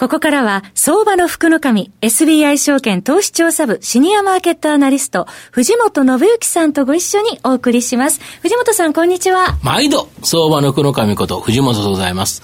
ここからは、相場の福の神、SBI 証券投資調査部シニアマーケットアナリスト、藤本信之さんとご一緒にお送りします。藤本さん、こんにちは。毎度、相場の福の神こと藤本でございます。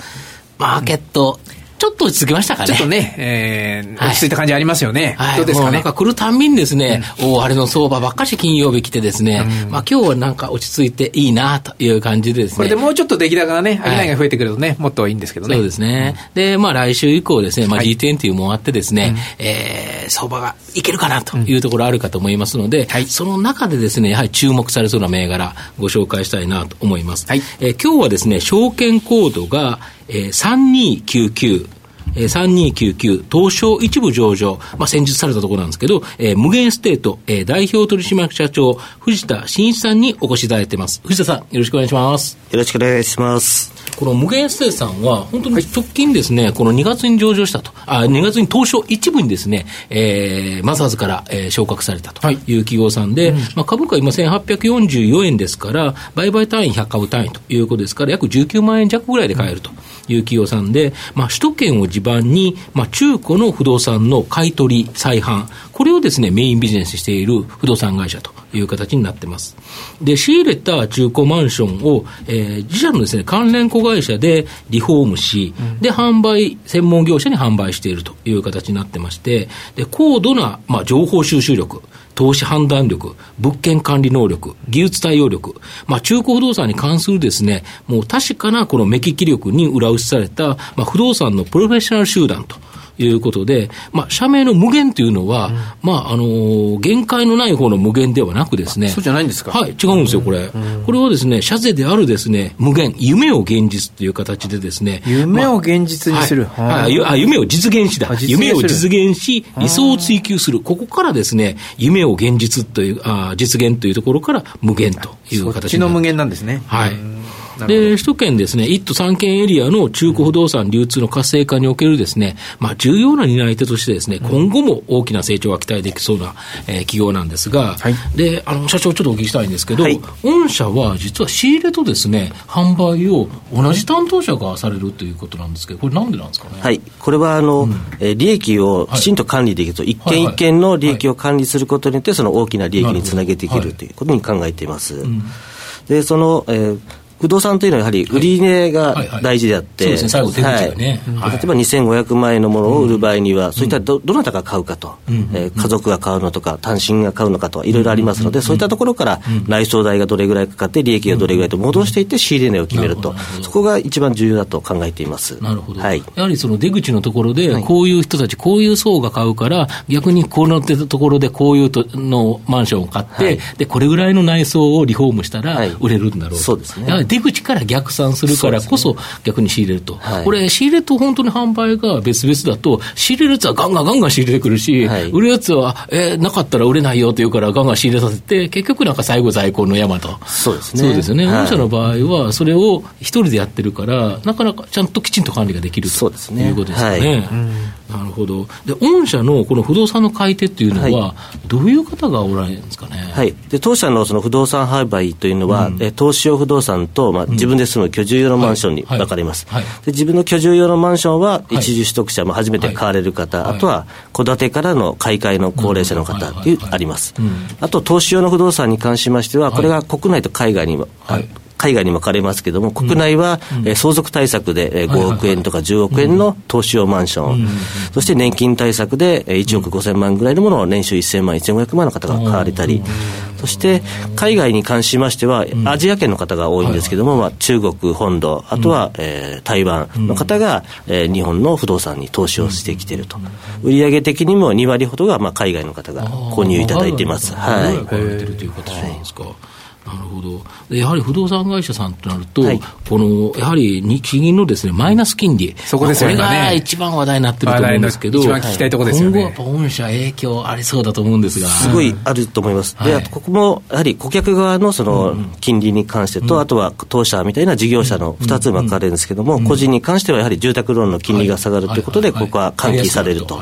マーケット、ちょっと落ち着きましたかね。ちょっとね、えー、落ち着いた感じありますよね。はい、どうですかね？なんか来るたんびにですね、うん、おあれの相場ばっかし金曜日来てですね、うん、まあ今日はなんか落ち着いていいなという感じでですね。これでもうちょっと出来高がね、商いが増えてくるとね、はい、もっといいんですけどね。そうですね。うん、で、まあ来週以降ですね、まあ G10 というもあってですね、はい、えー、相場がいけるかなというところあるかと思いますので、はい、その中でですね、やはり注目されそうな銘柄ご紹介したいなと思います。はい、えー、今日はですね、証券コードが、えー、3299えー、3299東証一部上場、まあ、先日されたところなんですけど、えー、ムゲンエステート、えー、代表取締役社長、藤田進一さんにお越しいただいてます。藤田さん、よろしくお願いします。よろしくお願いします。このムゲンエステートさんは、本当に直近ですね、この2月に上場したと、あ2月に東証一部にですね、えー、マザーズから、えー、昇格されたという企業さんで、はいうん、まあ、株価今1844円ですから、売買単位100株単位ということですから、約19万円弱ぐらいで買えると。いう企業さんで、まあ、首都圏を地盤に、まあ、中古の不動産の買い取り、再販、これをですね、メインビジネスしている不動産会社という形になってます。で、仕入れた中古マンションを、えー、自社のですね、関連子会社でリフォームし、うん、で、販売、専門業者に販売しているという形になってまして、で、高度な、まあ、情報収集力、投資判断力、物件管理能力、技術対応力、まあ、中古不動産に関するですね、もう確かなこの目利き力に裏打ちされた、まあ、不動産のプロフェッショナル集団と。いうことで、まあ、社名の無限というのは、うん、まあ、あのー、限界のない方の無限ではなくですね。そうじゃないんですか？はい、違うんですよ、これ。うん、これはですね、社税であるですね、無限、夢を現実という形でですね。夢を現実にする。まあ、はい、あ夢を実現しだ。夢を実現し、理想を追求する。ここからですね、夢を現実という、あ実現というところから無限という形そっちの無限なんですね。はい。で、首都圏ですね、1都3県エリアの中古不動産流通の活性化におけるですね、まあ、重要な担い手としてですね、今後も大きな成長が期待できそうな、えー、企業なんですが、はい、で、あの、社長ちょっとお聞きしたいんですけど、はい、御社は実は仕入れとですね、販売を同じ担当者がされるということなんですけど、これなんでなんですかね？はい。これは、あの、うん、えー、利益をきちんと管理できると、はい、一件一件の利益を管理することによって、その大きな利益につなげていけるということに考えています。うん、で、その、えー不動産というのはやはり売り値が大事であって、はい最後手口がね、はい、例えば2500万円のものを売る場合には、うん、そういったどどなたが買うかと、うん、えー、家族が買うのとか、単身が買うのかといろいろありますので、うん、そういったところから内装代がどれぐらいかかって、利益がどれぐらいと戻していって仕入れ値を決めると、そこが一番重要だと考えています。なるほど。はい、やはりその出口のところで、こういう人たち、こういう層が買うから、逆にこのところでこういうとのマンションを買って、はい、で、これぐらいの内装をリフォームしたら売れるんだろうと。そうですね。出口から逆散するからこそ、逆に仕入れると、はい、これ、仕入れと本当に販売が別々だと、仕入れるやつはガンガンガンガン仕入れてくるし、はい、売るやつは、えー、なかったら売れないよというから、ガンガン仕入れさせて、結局なんか最後、在庫の山と。そうですね。そうですよね。御社の場合は、それを一人でやってるから、なかなかちゃんときちんと管理ができるとそうですねいうことですかね。はいなるほど。で、御社のこの不動産の買い手っていうのは、どういう方がおられるんですかね？はい。で、当社のその不動産販売というのは、うん、え投資用不動産と、まあ、自分で住む居住用のマンションに分かれます。はい。はい、で自分の居住用のマンションは、一時取得者、まあ、初めて買われる方、あとは、戸建てからの買い替えの高齢者の方っていう、あります。あと、投資用の不動産に関しましては、これが国内と海外にも、はい海外にも分かれますけれども、国内は、相続対策で5億円とか10億円の投資用マンション、うん、そして年金対策で1億5000万ぐらいのものを年収1000万、1500万の方が買われたり、そして海外に関しましては、アジア圏の方が多いんですけれども、まあ、中国本土、あとは、えー、台湾の方が、えー、日本の不動産に投資をしてきていると、売上的にも2割ほどが、まあ、海外の方が購入いただいています。はい。という形なんですか。なるほど。やはり不動産会社さんとなると、はい、この、やはり日銀のですね、マイナス金利。そこですよね。これが一番話題になってると思うんですけど、一番聞きたいところですよね。今後は御社影響ありそうだと思うんですが。すごいあると思います。はい、で、ここも、やはり顧客側のその金利に関してと、うん、あとは当社みたいな事業者の2つ分かれるんですけども、うん、個人に関してはやはり住宅ローンの金利が下がるとい。うことで、ここは喚起されると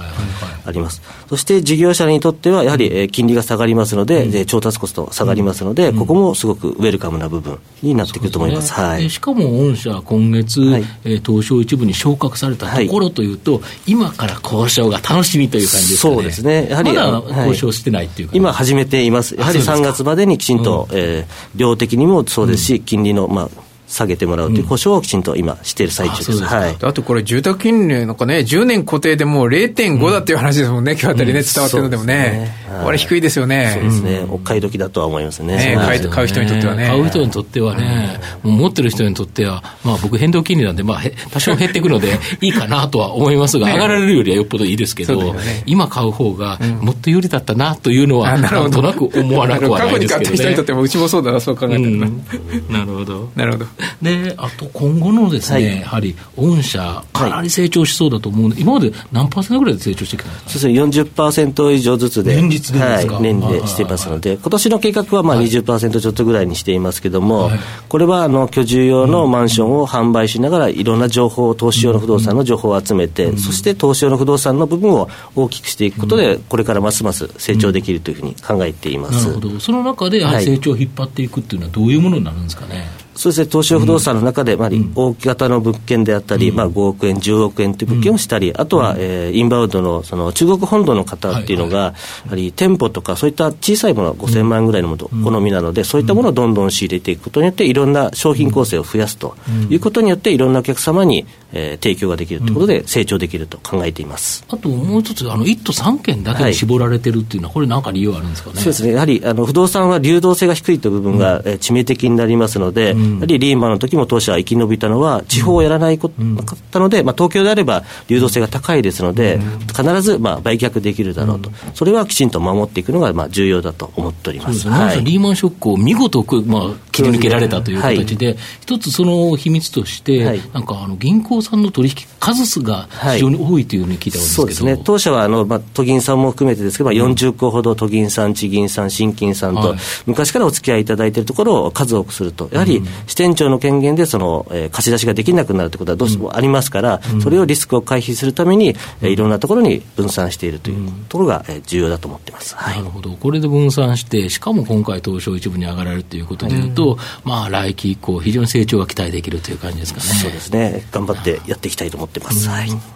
あります。そして事業者にとっては、やはり金利が下がりますので、うん、調達コスト下がりますので、ここもすごくウェルカムな部分になってくると思います。すね、はい、しかも御社、今月、はい、えー、東証一部に昇格されたところというと、はい、今から交渉が楽しみという感じですかね。そうですね。やはり、まだ交渉してないっていうか、今始めています。やはり3月までにきちんと、うん、えー、量的にもそうですし、金利の、まあ、下げてもらうという保証をきちんと今、している最中です。うん、はい、あとこれ、住宅金利なんかね、10年固定でもう0.5だっていう話ですもんね、うん、今日あたりね、伝わってるのでもね、これ、低いですよね。そうですね、お買い時だとは思いますね。ね買買う人にとってはね。買う人にとってはね、持ってる人にとっては、まあ、僕、変動金利なんで、まあ、多少減っていくので、いいかなとは思いますが、上がられるよりはよっぽどいいですけど、今買う方が、もっと有利だったなというのは、なんとなく思わなくはないですけどね。過去に買った人にとっても、うちもそうだな、そう考えたら。なるほど。なるほど。で、あと今後のですね、はい、やはり御社、かなり成長しそうだと思うので、今まで何パーセントぐらいで成長してきたんですか？そうですね、40%以上ずつで、年率ではい、年でしていますので、今年の計画はまあ20%ちょっとぐらいにしていますけれども、はい、これはあの居住用のマンションを販売しながら、いろんな情報、投資用の不動産の情報を集めて、うん、そして投資用の不動産の部分を大きくしていくことで、これからますます成長できるというふうに考えています。なるほど、その中で成長を引っ張っていくっていうのは、どういうものになるんですかね？そうですね、東証不動産の中で、まあ、大型の物件であったり、まあ、5億円、10億円という物件をしたり、あとは、えー、インバウンドのその中国本土の方っていうのが、やはり店舗とか、そういった小さいものは5000万円ぐらいのもの好みなので、そういったものをどんどん仕入れていくことによって、いろんな商品構成を増やすということによって、いろんなお客様に、えー、提供ができるということで、成長できると考えています、あともう一つ、あの1都3県だけに絞られてるっていうのは、これ、なんか理由あるんですかね？そうですね。やはりあの不動産は流動性が低いという部分が、え致命的になりますので、やはりリーマンの時も当社は生き延びたのは、地方をやらないことなかったので、まあ、東京であれば流動性が高いですので、必ずまあ売却できるだろうと、それはきちんと守っていくのがまあ重要だと思っております、はい、リーマンショックを見事、まあ、切り抜けられたという形で、一つその秘密として、はい、なんかあの銀行さんの取引数数が非常に多いというふうに聞いたんですけど、そうですね、当社はあの、まあ、都銀さんも含めてですけど、まあ、40個ほど都銀さん、地銀さん、新金さんと、昔からお付き合いいただいているところを数多くすると、やはり支店長の権限でその、えー、貸し出しができなくなるということはどうしてもありますから、うん、それをリスクを回避するために、えー、いろんなところに分散しているというところが、えー、重要だと思ってます、はい、なるほど、これで分散して、しかも今回、東証一部に上がられるということでいうと、うん、まあ、来期以降、非常に成長が期待できるという感じですかね。そうですね頑張ってやっていきたいと思ってます。はい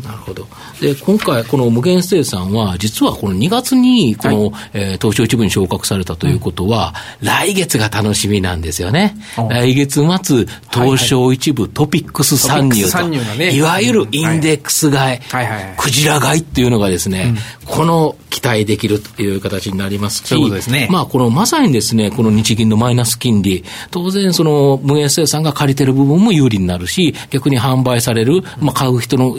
なるほど。で、今回、この無限ステイさんは、実はこの2月に、この、はい、えー、東証一部に昇格されたということは、うん、来月が楽しみなんですよね。来月末、東証一部トピックス参入と、はいはいね、いわゆるインデックス買い、はいはいはい、クジラ買いっていうのがですね、うん、この期待できるという形になりますし、そうですね。まあ、このまさにですね、この日銀のマイナス金利、当然その無限生産が借りてる部分も有利になるし、逆に販売される、まあ、買う人の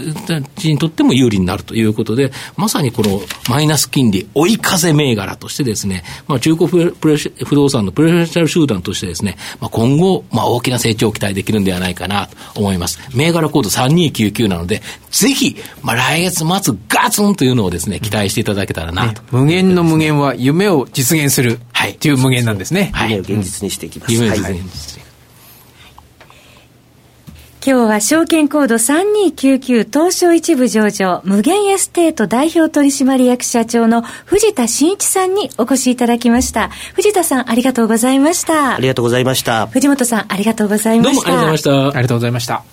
ちにとっても有利になるということで、まさにこのマイナス金利、追い風銘柄としてですね、まあ、中古不動産のプレッシャル集団としてですね、まあ、今後、まあ、大きな成長を期待できるんではないかなと思います。銘柄コード3299なので、ぜひ、まあ、来月末ガツンというのをですね、期待していただけたらなと、ね、無限の無限は夢を実現する。はい。という無限なんですね。はい。夢を現実にしていきます。夢を実現。はい今日は証券コード3299東証一部上場ムゲンエステート代表取締役社長の藤田進一さんにお越しいただきました。藤田さんありがとうございました。ありがとうございました。藤本さんありがとうございました。どうもありがとうございました。ありがとうございました。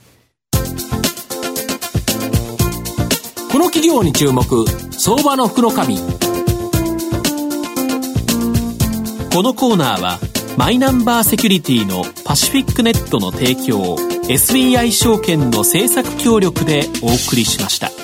この企業に注目相場の福の神このコーナーはマイナンバーセキュリティのパシフィックネットの提供 SBI 証券の政策協力でお送りしました。